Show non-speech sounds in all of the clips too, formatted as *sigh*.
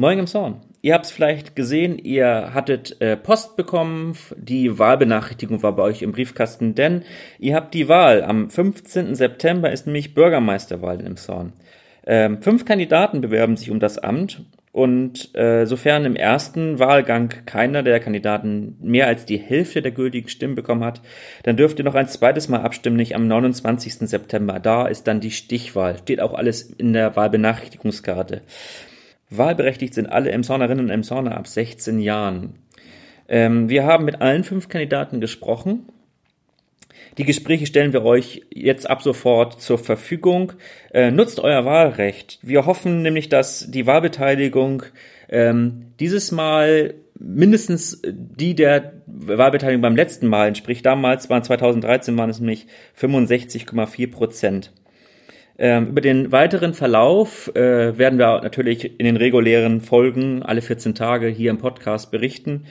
Moin im Zorn. Ihr habt es vielleicht gesehen, ihr hattet äh, Post bekommen, die Wahlbenachrichtigung war bei euch im Briefkasten, denn ihr habt die Wahl. Am 15. September ist nämlich Bürgermeisterwahl in Zorn. Ähm, fünf Kandidaten bewerben sich um das Amt und äh, sofern im ersten Wahlgang keiner der Kandidaten mehr als die Hälfte der gültigen Stimmen bekommen hat, dann dürft ihr noch ein zweites Mal abstimmen, nicht am 29. September. Da ist dann die Stichwahl. Steht auch alles in der Wahlbenachrichtigungskarte. Wahlberechtigt sind alle Emsonerinnen und Emsoner ab 16 Jahren. Ähm, wir haben mit allen fünf Kandidaten gesprochen. Die Gespräche stellen wir euch jetzt ab sofort zur Verfügung. Äh, nutzt euer Wahlrecht. Wir hoffen nämlich, dass die Wahlbeteiligung ähm, dieses Mal mindestens die der Wahlbeteiligung beim letzten Mal entspricht. Damals waren 2013 waren es nämlich 65,4 Prozent. Ähm, über den weiteren Verlauf äh, werden wir natürlich in den regulären Folgen alle 14 Tage hier im Podcast berichten.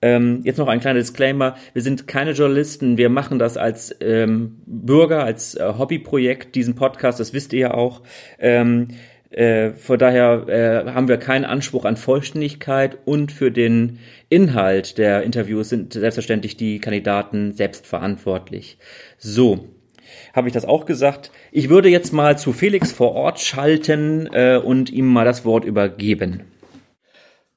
Ähm, jetzt noch ein kleiner Disclaimer. Wir sind keine Journalisten. Wir machen das als ähm, Bürger, als äh, Hobbyprojekt, diesen Podcast. Das wisst ihr ja auch. Ähm, äh, von daher äh, haben wir keinen Anspruch an Vollständigkeit und für den Inhalt der Interviews sind selbstverständlich die Kandidaten selbst verantwortlich. So, habe ich das auch gesagt. Ich würde jetzt mal zu Felix vor Ort schalten äh, und ihm mal das Wort übergeben.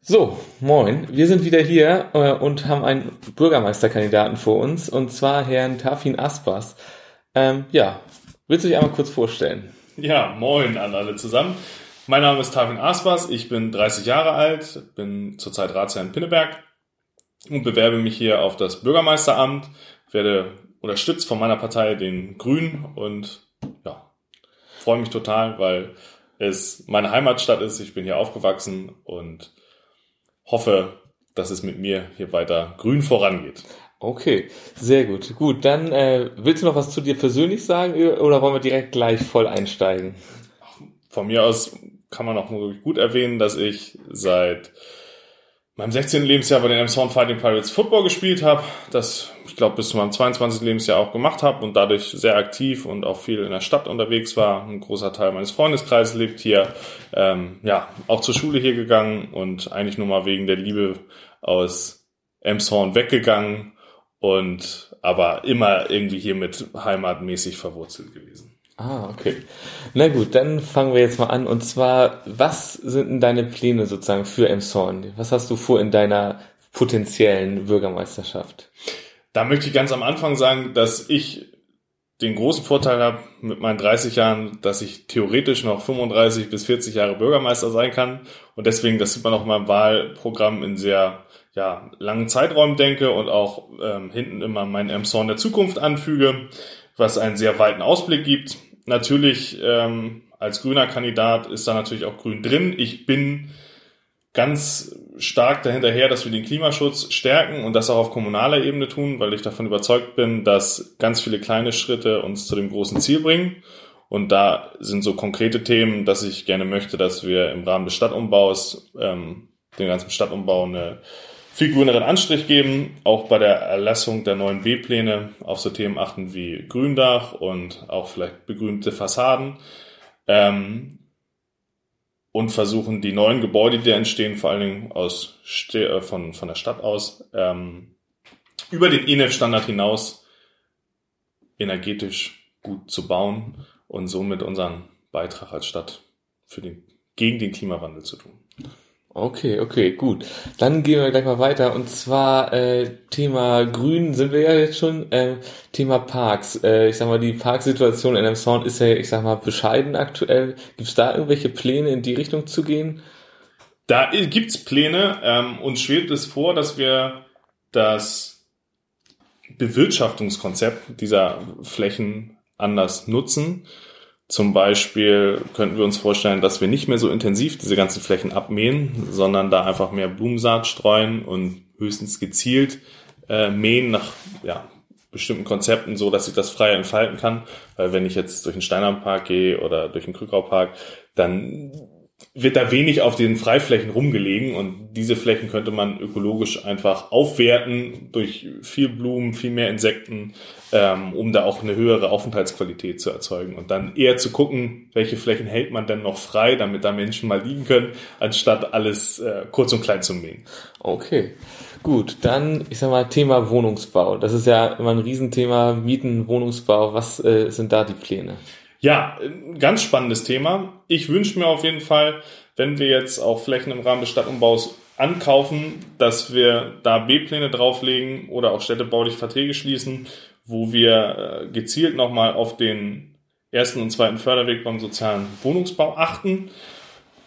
So, moin. Wir sind wieder hier äh, und haben einen Bürgermeisterkandidaten vor uns, und zwar Herrn Tafin Aspas. Ähm, ja, willst du dich einmal kurz vorstellen? Ja, moin an alle zusammen. Mein Name ist Tafin Aspas, ich bin 30 Jahre alt, bin zurzeit Ratsherr in Pinneberg und bewerbe mich hier auf das Bürgermeisteramt, werde unterstützt von meiner Partei, den Grünen. Und ja, freue mich total, weil es meine Heimatstadt ist. Ich bin hier aufgewachsen und hoffe, dass es mit mir hier weiter grün vorangeht. Okay, sehr gut. Gut, dann äh, willst du noch was zu dir persönlich sagen oder wollen wir direkt gleich voll einsteigen? Von mir aus kann man auch wirklich gut erwähnen, dass ich seit meinem 16. Lebensjahr bei den Amazon Fighting Pirates Football gespielt habe, das ich glaube bis zu meinem 22. Lebensjahr auch gemacht habe und dadurch sehr aktiv und auch viel in der Stadt unterwegs war. Ein großer Teil meines Freundeskreises lebt hier, ähm, ja, auch zur Schule hier gegangen und eigentlich nur mal wegen der Liebe aus Emshorn weggegangen und aber immer irgendwie hier mit heimatmäßig verwurzelt gewesen. Ah, okay. Na gut, dann fangen wir jetzt mal an. Und zwar, was sind denn deine Pläne sozusagen für Emshorn? Was hast du vor in deiner potenziellen Bürgermeisterschaft? Da möchte ich ganz am Anfang sagen, dass ich den großen Vorteil habe mit meinen 30 Jahren, dass ich theoretisch noch 35 bis 40 Jahre Bürgermeister sein kann. Und deswegen, das sieht man auch in meinem Wahlprogramm in sehr ja, langen Zeiträumen denke und auch ähm, hinten immer meinen Emshorn der Zukunft anfüge, was einen sehr weiten Ausblick gibt natürlich ähm, als grüner Kandidat ist da natürlich auch grün drin. Ich bin ganz stark dahinterher, dass wir den Klimaschutz stärken und das auch auf kommunaler Ebene tun, weil ich davon überzeugt bin, dass ganz viele kleine Schritte uns zu dem großen Ziel bringen. Und da sind so konkrete Themen, dass ich gerne möchte, dass wir im Rahmen des Stadtumbaus, ähm, den ganzen Stadtumbau eine viel grüneren Anstrich geben, auch bei der Erlassung der neuen B-Pläne auf so Themen achten wie Gründach und auch vielleicht begrünte Fassaden ähm, und versuchen die neuen Gebäude, die entstehen, vor allen Dingen aus äh, von, von der Stadt aus, ähm, über den ENEF-Standard hinaus energetisch gut zu bauen und somit unseren Beitrag als Stadt für den, gegen den Klimawandel zu tun. Okay, okay, gut. Dann gehen wir gleich mal weiter. Und zwar äh, Thema Grün sind wir ja jetzt schon. Äh, Thema Parks. Äh, ich sag mal, die Parksituation in dem Sound ist ja, ich sag mal, bescheiden aktuell. Gibt es da irgendwelche Pläne in die Richtung zu gehen? Da gibt's Pläne. Ähm, uns schwebt es vor, dass wir das Bewirtschaftungskonzept dieser Flächen anders nutzen. Zum Beispiel könnten wir uns vorstellen, dass wir nicht mehr so intensiv diese ganzen Flächen abmähen, sondern da einfach mehr Blumensaat streuen und höchstens gezielt äh, mähen nach ja, bestimmten Konzepten, so dass ich das frei entfalten kann. Weil wenn ich jetzt durch den Steinernpark gehe oder durch den Krückaupark, dann wird da wenig auf den Freiflächen rumgelegen und diese Flächen könnte man ökologisch einfach aufwerten durch viel Blumen, viel mehr Insekten, ähm, um da auch eine höhere Aufenthaltsqualität zu erzeugen und dann eher zu gucken, welche Flächen hält man denn noch frei, damit da Menschen mal liegen können, anstatt alles äh, kurz und klein zu mähen. Okay. Gut, dann, ich sag mal, Thema Wohnungsbau. Das ist ja immer ein Riesenthema, Mieten, Wohnungsbau. Was äh, sind da die Pläne? Ja, ganz spannendes Thema. Ich wünsche mir auf jeden Fall, wenn wir jetzt auch Flächen im Rahmen des Stadtumbaus ankaufen, dass wir da B-Pläne drauflegen oder auch städtebaulich Verträge schließen, wo wir äh, gezielt nochmal auf den ersten und zweiten Förderweg beim sozialen Wohnungsbau achten.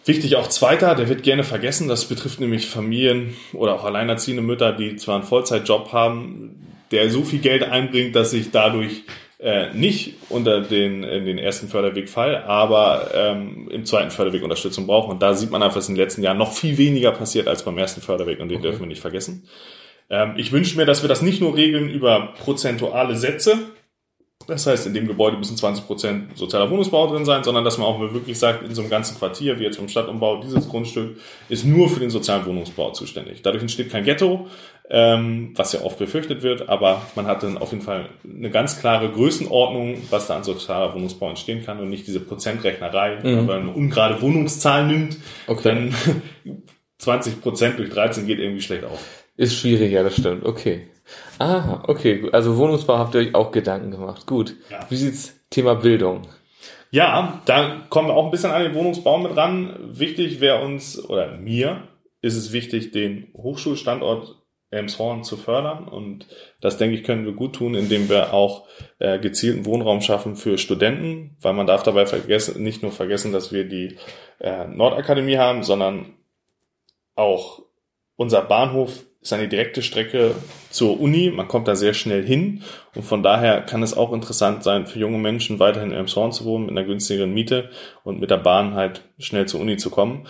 Wichtig auch zweiter, der wird gerne vergessen. Das betrifft nämlich Familien oder auch alleinerziehende Mütter, die zwar einen Vollzeitjob haben, der so viel Geld einbringt, dass sich dadurch äh, nicht unter den, in den ersten Förderweg fall, aber ähm, im zweiten Förderweg Unterstützung brauchen. Und da sieht man einfach, dass in den letzten Jahren noch viel weniger passiert als beim ersten Förderweg und den okay. dürfen wir nicht vergessen. Ähm, ich wünsche mir, dass wir das nicht nur regeln über prozentuale Sätze, das heißt, in dem Gebäude müssen 20 Prozent sozialer Wohnungsbau drin sein, sondern dass man auch wirklich sagt, in so einem ganzen Quartier, wie jetzt beim Stadtumbau, dieses Grundstück ist nur für den sozialen Wohnungsbau zuständig. Dadurch entsteht kein Ghetto, ähm, was ja oft befürchtet wird, aber man hat dann auf jeden Fall eine ganz klare Größenordnung, was da an sozialer Wohnungsbau entstehen kann und nicht diese Prozentrechnerei, mhm. wenn man eine ungerade Wohnungszahl nimmt, okay. dann *laughs* 20 Prozent durch 13 geht irgendwie schlecht auf. Ist schwierig, ja, das stimmt. Okay. Aha, okay. Also Wohnungsbau habt ihr euch auch Gedanken gemacht. Gut. Ja. Wie sieht's Thema Bildung? Ja, da kommen wir auch ein bisschen an den Wohnungsbau mit ran. Wichtig wäre uns, oder mir, ist es wichtig, den Hochschulstandort Elmshorn zu fördern. Und das, denke ich, können wir gut tun, indem wir auch äh, gezielten Wohnraum schaffen für Studenten, weil man darf dabei vergessen, nicht nur vergessen, dass wir die äh, Nordakademie haben, sondern auch unser Bahnhof ist eine direkte Strecke zur Uni. Man kommt da sehr schnell hin. Und von daher kann es auch interessant sein, für junge Menschen weiterhin in Elmshorn zu wohnen, mit einer günstigeren Miete und mit der Bahn halt schnell zur Uni zu kommen.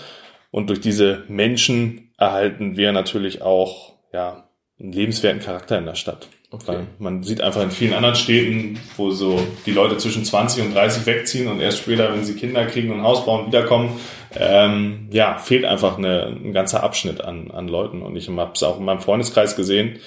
Und durch diese Menschen erhalten wir natürlich auch ja, einen lebenswerten Charakter in der Stadt. Okay. Man sieht einfach in vielen anderen Städten, wo so die Leute zwischen 20 und 30 wegziehen und erst später, wenn sie Kinder kriegen und Haus bauen, wiederkommen, ähm, ja, fehlt einfach eine, ein ganzer Abschnitt an, an Leuten. Und ich habe es auch in meinem Freundeskreis gesehen,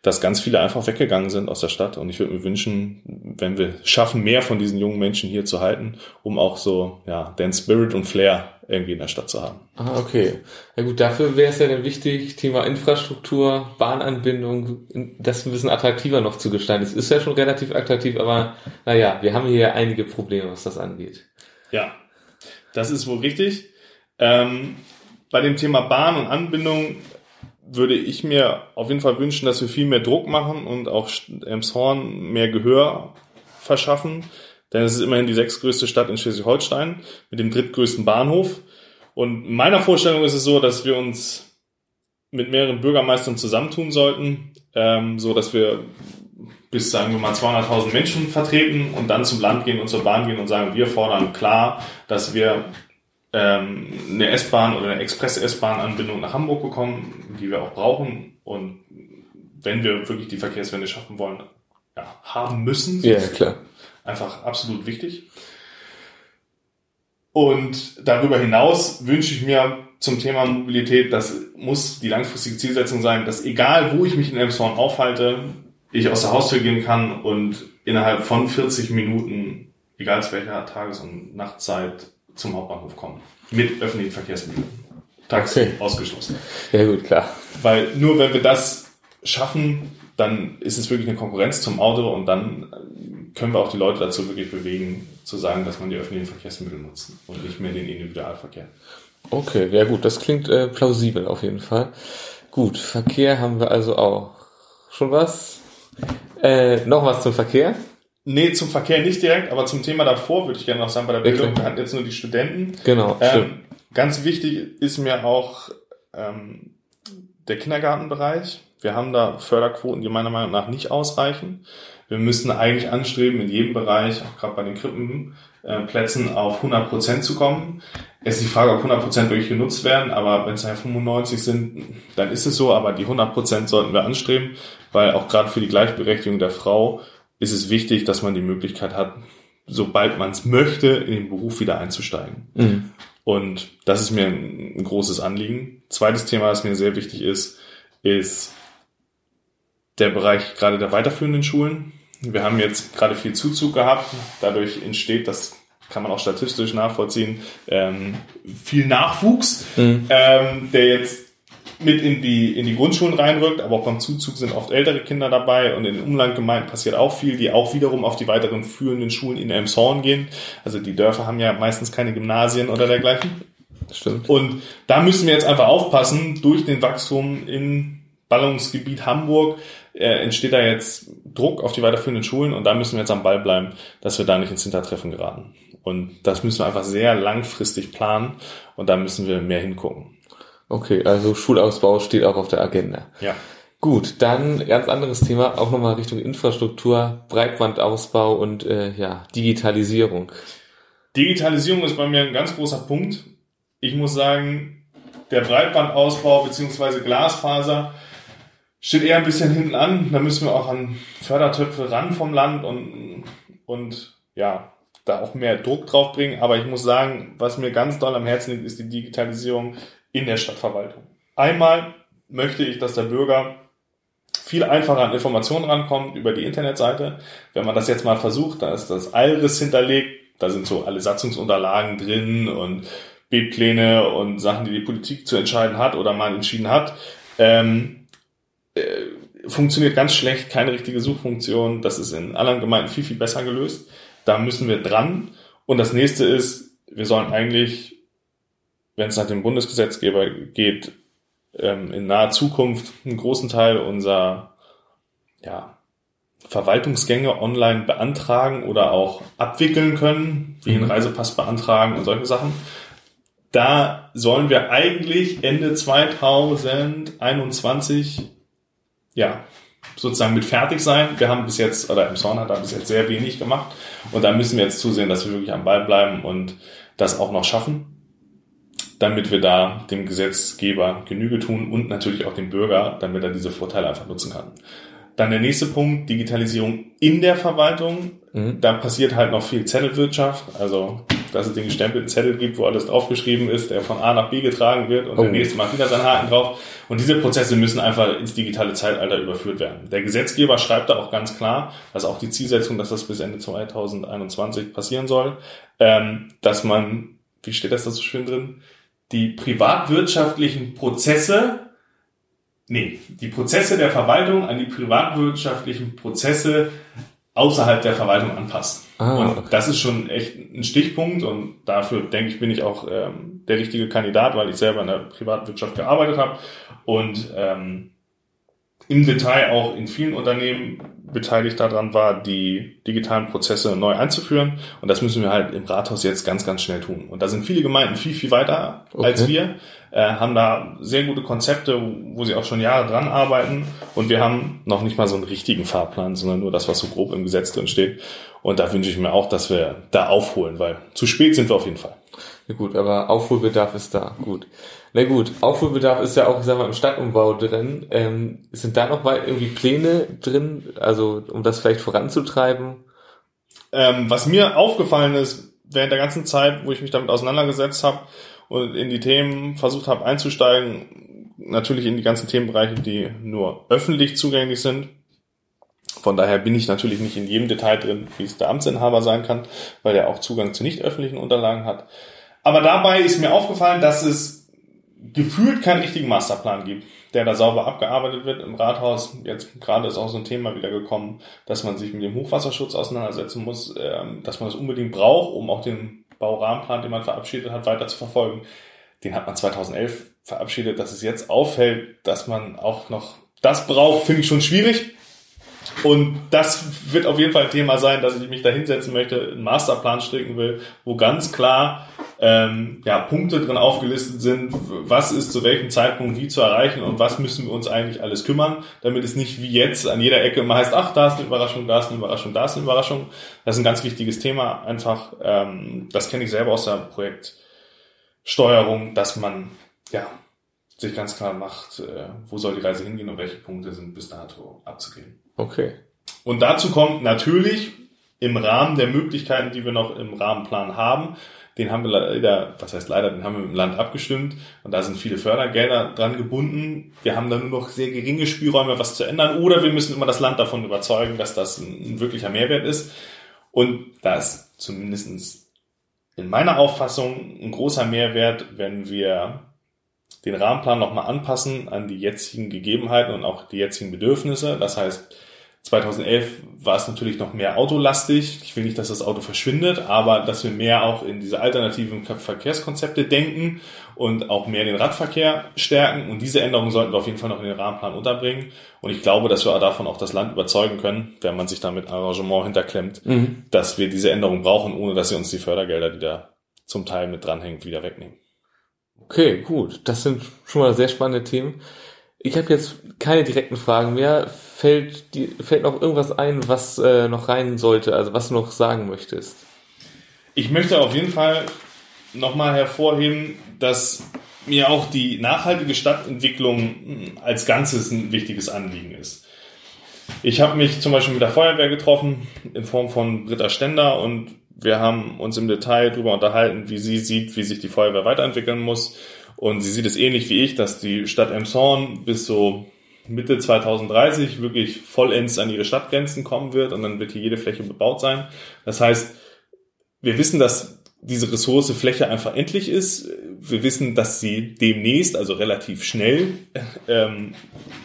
dass ganz viele einfach weggegangen sind aus der Stadt. Und ich würde mir wünschen, wenn wir schaffen, mehr von diesen jungen Menschen hier zu halten, um auch so, ja, den Spirit und Flair irgendwie in der Stadt zu haben. Ah, okay. Ja gut, dafür wäre es ja dann wichtig, Thema Infrastruktur, Bahnanbindung, das ein bisschen attraktiver noch zu gestalten. Es ist ja schon relativ attraktiv, aber naja, wir haben hier einige Probleme, was das angeht. Ja, das ist wohl richtig. Ähm, bei dem Thema Bahn und Anbindung würde ich mir auf jeden Fall wünschen, dass wir viel mehr Druck machen und auch Elmshorn mehr Gehör verschaffen. Denn es ist immerhin die sechstgrößte Stadt in Schleswig-Holstein mit dem drittgrößten Bahnhof. Und in meiner Vorstellung ist es so, dass wir uns mit mehreren Bürgermeistern zusammentun sollten, ähm, so dass wir bis, sagen wir mal, 200.000 Menschen vertreten und dann zum Land gehen und zur Bahn gehen und sagen, wir fordern klar, dass wir ähm, eine S-Bahn oder eine Express-S-Bahn-Anbindung nach Hamburg bekommen, die wir auch brauchen. Und wenn wir wirklich die Verkehrswende schaffen wollen, ja, haben müssen. Ja, klar. Einfach absolut wichtig. Und darüber hinaus wünsche ich mir zum Thema Mobilität, das muss die langfristige Zielsetzung sein, dass egal wo ich mich in Elmshorn aufhalte, ich aus der Haustür gehen kann und innerhalb von 40 Minuten, egal zu welcher Tages- und Nachtzeit, zum Hauptbahnhof kommen. Mit öffentlichen Verkehrsmitteln. Taxi okay. ausgeschlossen. Ja gut, klar. Weil nur wenn wir das schaffen, dann ist es wirklich eine Konkurrenz zum Auto und dann können wir auch die Leute dazu wirklich bewegen, zu sagen, dass man die öffentlichen Verkehrsmittel nutzt und nicht mehr den Individualverkehr. Okay, ja gut, das klingt äh, plausibel auf jeden Fall. Gut, Verkehr haben wir also auch. Schon was? Äh, noch was zum Verkehr? Nee, zum Verkehr nicht direkt, aber zum Thema davor würde ich gerne noch sagen, bei der Bildung, okay. wir hatten jetzt nur die Studenten. Genau. Ähm, ganz wichtig ist mir auch ähm, der Kindergartenbereich. Wir haben da Förderquoten, die meiner Meinung nach nicht ausreichen. Wir müssten eigentlich anstreben, in jedem Bereich, auch gerade bei den Krippenplätzen, auf 100 Prozent zu kommen. Es ist die Frage, ob 100 Prozent wirklich genutzt werden, aber wenn es ja 95 sind, dann ist es so, aber die 100 Prozent sollten wir anstreben, weil auch gerade für die Gleichberechtigung der Frau ist es wichtig, dass man die Möglichkeit hat, sobald man es möchte, in den Beruf wieder einzusteigen. Mhm. Und das ist mir ein großes Anliegen. Zweites Thema, das mir sehr wichtig ist, ist der Bereich gerade der weiterführenden Schulen. Wir haben jetzt gerade viel Zuzug gehabt. Dadurch entsteht, das kann man auch statistisch nachvollziehen, ähm, viel Nachwuchs, mhm. ähm, der jetzt mit in die, in die Grundschulen reinrückt, aber auch beim Zuzug sind oft ältere Kinder dabei und in den Umlandgemeinden passiert auch viel, die auch wiederum auf die weiteren führenden Schulen in Elmshorn gehen. Also die Dörfer haben ja meistens keine Gymnasien oder dergleichen. Stimmt. Und da müssen wir jetzt einfach aufpassen, durch den Wachstum in Ballungsgebiet Hamburg äh, entsteht da jetzt Druck auf die weiterführenden Schulen und da müssen wir jetzt am Ball bleiben, dass wir da nicht ins Hintertreffen geraten. Und das müssen wir einfach sehr langfristig planen und da müssen wir mehr hingucken. Okay, also Schulausbau steht auch auf der Agenda. Ja. Gut, dann ganz anderes Thema, auch nochmal Richtung Infrastruktur, Breitbandausbau und äh, ja, Digitalisierung. Digitalisierung ist bei mir ein ganz großer Punkt. Ich muss sagen, der Breitbandausbau beziehungsweise Glasfaser steht eher ein bisschen hinten an. Da müssen wir auch an Fördertöpfe ran vom Land und, und ja, da auch mehr Druck drauf bringen. Aber ich muss sagen, was mir ganz doll am Herzen liegt, ist die Digitalisierung in der Stadtverwaltung. Einmal möchte ich, dass der Bürger viel einfacher an Informationen rankommt über die Internetseite. Wenn man das jetzt mal versucht, da ist das Alris hinterlegt, da sind so alle Satzungsunterlagen drin und B-Pläne und Sachen, die die Politik zu entscheiden hat oder mal entschieden hat. Ähm, äh, funktioniert ganz schlecht, keine richtige Suchfunktion. Das ist in anderen Gemeinden viel, viel besser gelöst. Da müssen wir dran. Und das nächste ist, wir sollen eigentlich wenn es nach dem Bundesgesetzgeber geht, ähm, in naher Zukunft einen großen Teil unserer ja, Verwaltungsgänge online beantragen oder auch abwickeln können, wie einen mhm. Reisepass beantragen und solche Sachen. Da sollen wir eigentlich Ende 2021 ja sozusagen mit fertig sein. Wir haben bis jetzt, oder im hat da bis jetzt sehr wenig gemacht und da müssen wir jetzt zusehen, dass wir wirklich am Ball bleiben und das auch noch schaffen damit wir da dem Gesetzgeber Genüge tun und natürlich auch dem Bürger, damit er diese Vorteile einfach nutzen kann. Dann der nächste Punkt, Digitalisierung in der Verwaltung. Mhm. Da passiert halt noch viel Zettelwirtschaft, also dass es den gestempelten Zettel gibt, wo alles draufgeschrieben ist, der von A nach B getragen wird und oh. der nächste macht wieder seinen Haken drauf. Und diese Prozesse müssen einfach ins digitale Zeitalter überführt werden. Der Gesetzgeber schreibt da auch ganz klar, dass auch die Zielsetzung, dass das bis Ende 2021 passieren soll, ähm, dass man, wie steht das da so schön drin, die privatwirtschaftlichen Prozesse, nee, die Prozesse der Verwaltung an die privatwirtschaftlichen Prozesse außerhalb der Verwaltung anpasst. Ah, und okay. das ist schon echt ein Stichpunkt und dafür denke ich, bin ich auch ähm, der richtige Kandidat, weil ich selber in der Privatwirtschaft gearbeitet habe und ähm, im Detail auch in vielen Unternehmen beteiligt daran war, die digitalen Prozesse neu einzuführen. Und das müssen wir halt im Rathaus jetzt ganz, ganz schnell tun. Und da sind viele Gemeinden viel, viel weiter okay. als wir, äh, haben da sehr gute Konzepte, wo sie auch schon Jahre dran arbeiten. Und wir haben noch nicht mal so einen richtigen Fahrplan, sondern nur das, was so grob im Gesetz drin steht. Und da wünsche ich mir auch, dass wir da aufholen, weil zu spät sind wir auf jeden Fall. Ja gut, aber Aufholbedarf ist da. Gut. Na gut, Aufholbedarf ist ja auch, ich sag mal, im Stadtumbau drin. Ähm, sind da noch mal irgendwie Pläne drin, also um das vielleicht voranzutreiben? Ähm, was mir aufgefallen ist, während der ganzen Zeit, wo ich mich damit auseinandergesetzt habe und in die Themen versucht habe einzusteigen, natürlich in die ganzen Themenbereiche, die nur öffentlich zugänglich sind. Von daher bin ich natürlich nicht in jedem Detail drin, wie es der Amtsinhaber sein kann, weil er auch Zugang zu nicht öffentlichen Unterlagen hat. Aber dabei ist mir aufgefallen, dass es gefühlt keinen richtigen Masterplan gibt, der da sauber abgearbeitet wird im Rathaus. Jetzt gerade ist auch so ein Thema wieder gekommen, dass man sich mit dem Hochwasserschutz auseinandersetzen muss, ähm, dass man das unbedingt braucht, um auch den Baurahmenplan, den man verabschiedet hat, weiter zu verfolgen. Den hat man 2011 verabschiedet. Dass es jetzt auffällt, dass man auch noch das braucht, finde ich schon schwierig. Und das wird auf jeden Fall ein Thema sein, dass ich mich da hinsetzen möchte, einen Masterplan stricken will, wo ganz klar ähm, ja, Punkte drin aufgelistet sind, was ist zu welchem Zeitpunkt wie zu erreichen und was müssen wir uns eigentlich alles kümmern, damit es nicht wie jetzt an jeder Ecke immer heißt, ach, da ist eine Überraschung, da ist eine Überraschung, da ist eine Überraschung. Das ist ein ganz wichtiges Thema. Einfach, ähm, das kenne ich selber aus der Projektsteuerung, dass man ja sich ganz klar macht, äh, wo soll die Reise hingehen und welche Punkte sind bis dato abzugehen. Okay. Und dazu kommt natürlich, im Rahmen der Möglichkeiten, die wir noch im Rahmenplan haben, den haben wir leider, was heißt leider, den haben wir im Land abgestimmt und da sind viele Fördergelder dran gebunden. Wir haben da nur noch sehr geringe Spielräume, was zu ändern oder wir müssen immer das Land davon überzeugen, dass das ein, wirklicher Mehrwert ist. Und da ist zumindestens in meiner Auffassung ein großer Mehrwert, wenn wir den Rahmenplan nochmal anpassen an die jetzigen Gegebenheiten und auch die jetzigen Bedürfnisse. Das heißt, 2011 war es natürlich noch mehr autolastig. Ich will nicht, dass das Auto verschwindet, aber dass wir mehr auch in diese alternativen Verkehrskonzepte denken und auch mehr den Radverkehr stärken. Und diese Änderungen sollten wir auf jeden Fall noch in den Rahmenplan unterbringen. Und ich glaube, dass wir davon auch das Land überzeugen können, wenn man sich da mit Arrangement hinterklemmt, mhm. dass wir diese Änderungen brauchen, ohne dass sie uns die Fördergelder, die da zum Teil mit dranhängen, wieder wegnehmen. Okay, gut. Das sind schon mal sehr spannende Themen. Ich habe jetzt keine direkten Fragen mehr. Fällt, die, fällt noch irgendwas ein, was äh, noch rein sollte, also was du noch sagen möchtest? Ich möchte auf jeden Fall nochmal hervorheben, dass mir auch die nachhaltige Stadtentwicklung hm, als Ganzes ein wichtiges Anliegen ist. Ich habe mich zum Beispiel mit der Feuerwehr getroffen in Form von Britta Stender und wir haben uns im Detail darüber unterhalten, wie sie sieht, wie sich die Feuerwehr weiterentwickeln muss und sie sieht es ähnlich wie ich, dass die Stadt Emshorn bis so Mitte 2030 wirklich vollends an ihre Stadtgrenzen kommen wird und dann wird hier jede Fläche bebaut sein. Das heißt, wir wissen, dass diese Ressource Fläche einfach endlich ist. Wir wissen, dass sie demnächst, also relativ schnell, *laughs* ähm,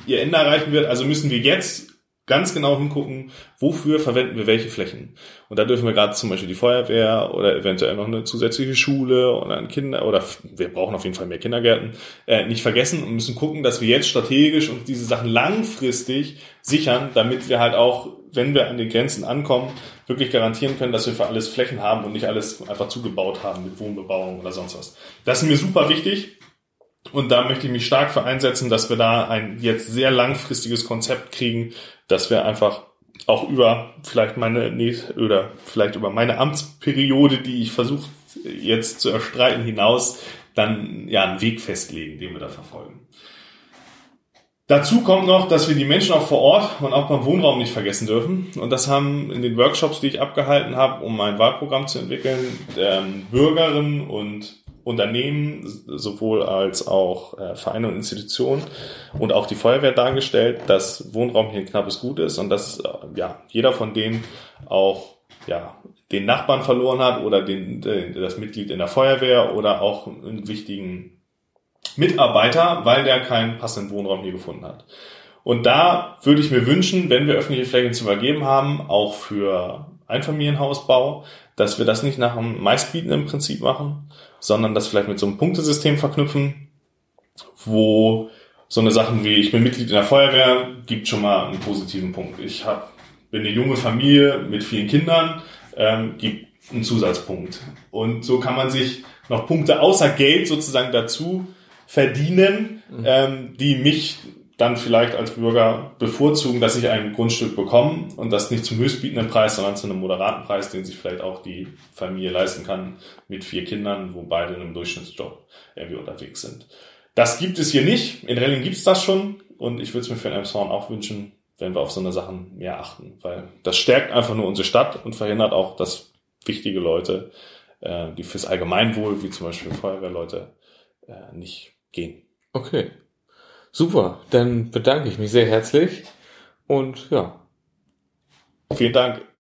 ihr Ende erreichen wird. Also müssen wir jetzt ganz genau hingucken, wofür verwenden wir welche Flächen. Und da dürfen wir gerade zum Beispiel die Feuerwehr oder eventuell noch eine zusätzliche Schule oder ein Kinder oder wir brauchen auf jeden Fall mehr Kindergärten äh, nicht vergessen und müssen gucken, dass wir jetzt strategisch uns diese Sachen langfristig sichern, damit wir halt auch, wenn wir an den Grenzen ankommen, wirklich garantieren können, dass wir für alles Flächen haben und nicht alles einfach zugebaut haben mit Wohnbebauung oder sonst was. Das ist mir super wichtig. Und da möchte ich mich stark für einsetzen, dass wir da ein jetzt sehr langfristiges Konzept kriegen, dass wir einfach auch über vielleicht meine oder vielleicht über meine Amtsperiode, die ich versuche jetzt zu erstreiten, hinaus dann ja einen Weg festlegen, den wir da verfolgen. Dazu kommt noch, dass wir die Menschen auch vor Ort und auch beim Wohnraum nicht vergessen dürfen. Und das haben in den Workshops, die ich abgehalten habe, um mein Wahlprogramm zu entwickeln, ähm, Bürgerinnen und Unternehmen, sowohl als auch äh, Vereine und Institutionen und auch die Feuerwehr dargestellt, dass Wohnraum hier ein knappes Gut ist und dass äh, ja jeder von denen auch ja den Nachbarn verloren hat oder den, den das Mitglied in der Feuerwehr oder auch einen wichtigen Mitarbeiter, weil der keinen passenden Wohnraum hier gefunden hat. Und da würde ich mir wünschen, wenn wir öffentliche Flächen zu übergeben haben, auch für Einfamilienhausbau, dass wir das nicht nach dem meistbietenden Prinzip machen, sondern das vielleicht mit so einem Punktesystem verknüpfen, wo so eine Sachen wie ich bin Mitglied in der Feuerwehr gibt schon mal einen positiven Punkt. Ich hab, bin eine junge Familie mit vielen Kindern, ähm, gibt einen Zusatzpunkt. Und so kann man sich noch Punkte außer Geld sozusagen dazu verdienen, mhm. ähm, die mich dann vielleicht als Bürger bevorzugen, dass ich ein Grundstück bekomme und das nicht zum höchstbietenden Preis, sondern zu einem moderaten Preis, den sich vielleicht auch die Familie leisten kann mit vier Kindern, wo beide in einem Durchschnittsjob irgendwie unterwegs sind. Das gibt es hier nicht. In Relling gibt es das schon und ich würde es mir für den auch wünschen, wenn wir auf so eine Sachen mehr achten, weil das stärkt einfach nur unsere Stadt und verhindert auch, dass wichtige Leute, äh, die fürs Allgemeinwohl, wie zum Beispiel Feuerwehrleute, äh, nicht gehen. Okay. Super, dann bedanke ich mich sehr herzlich und ja. Vielen Dank.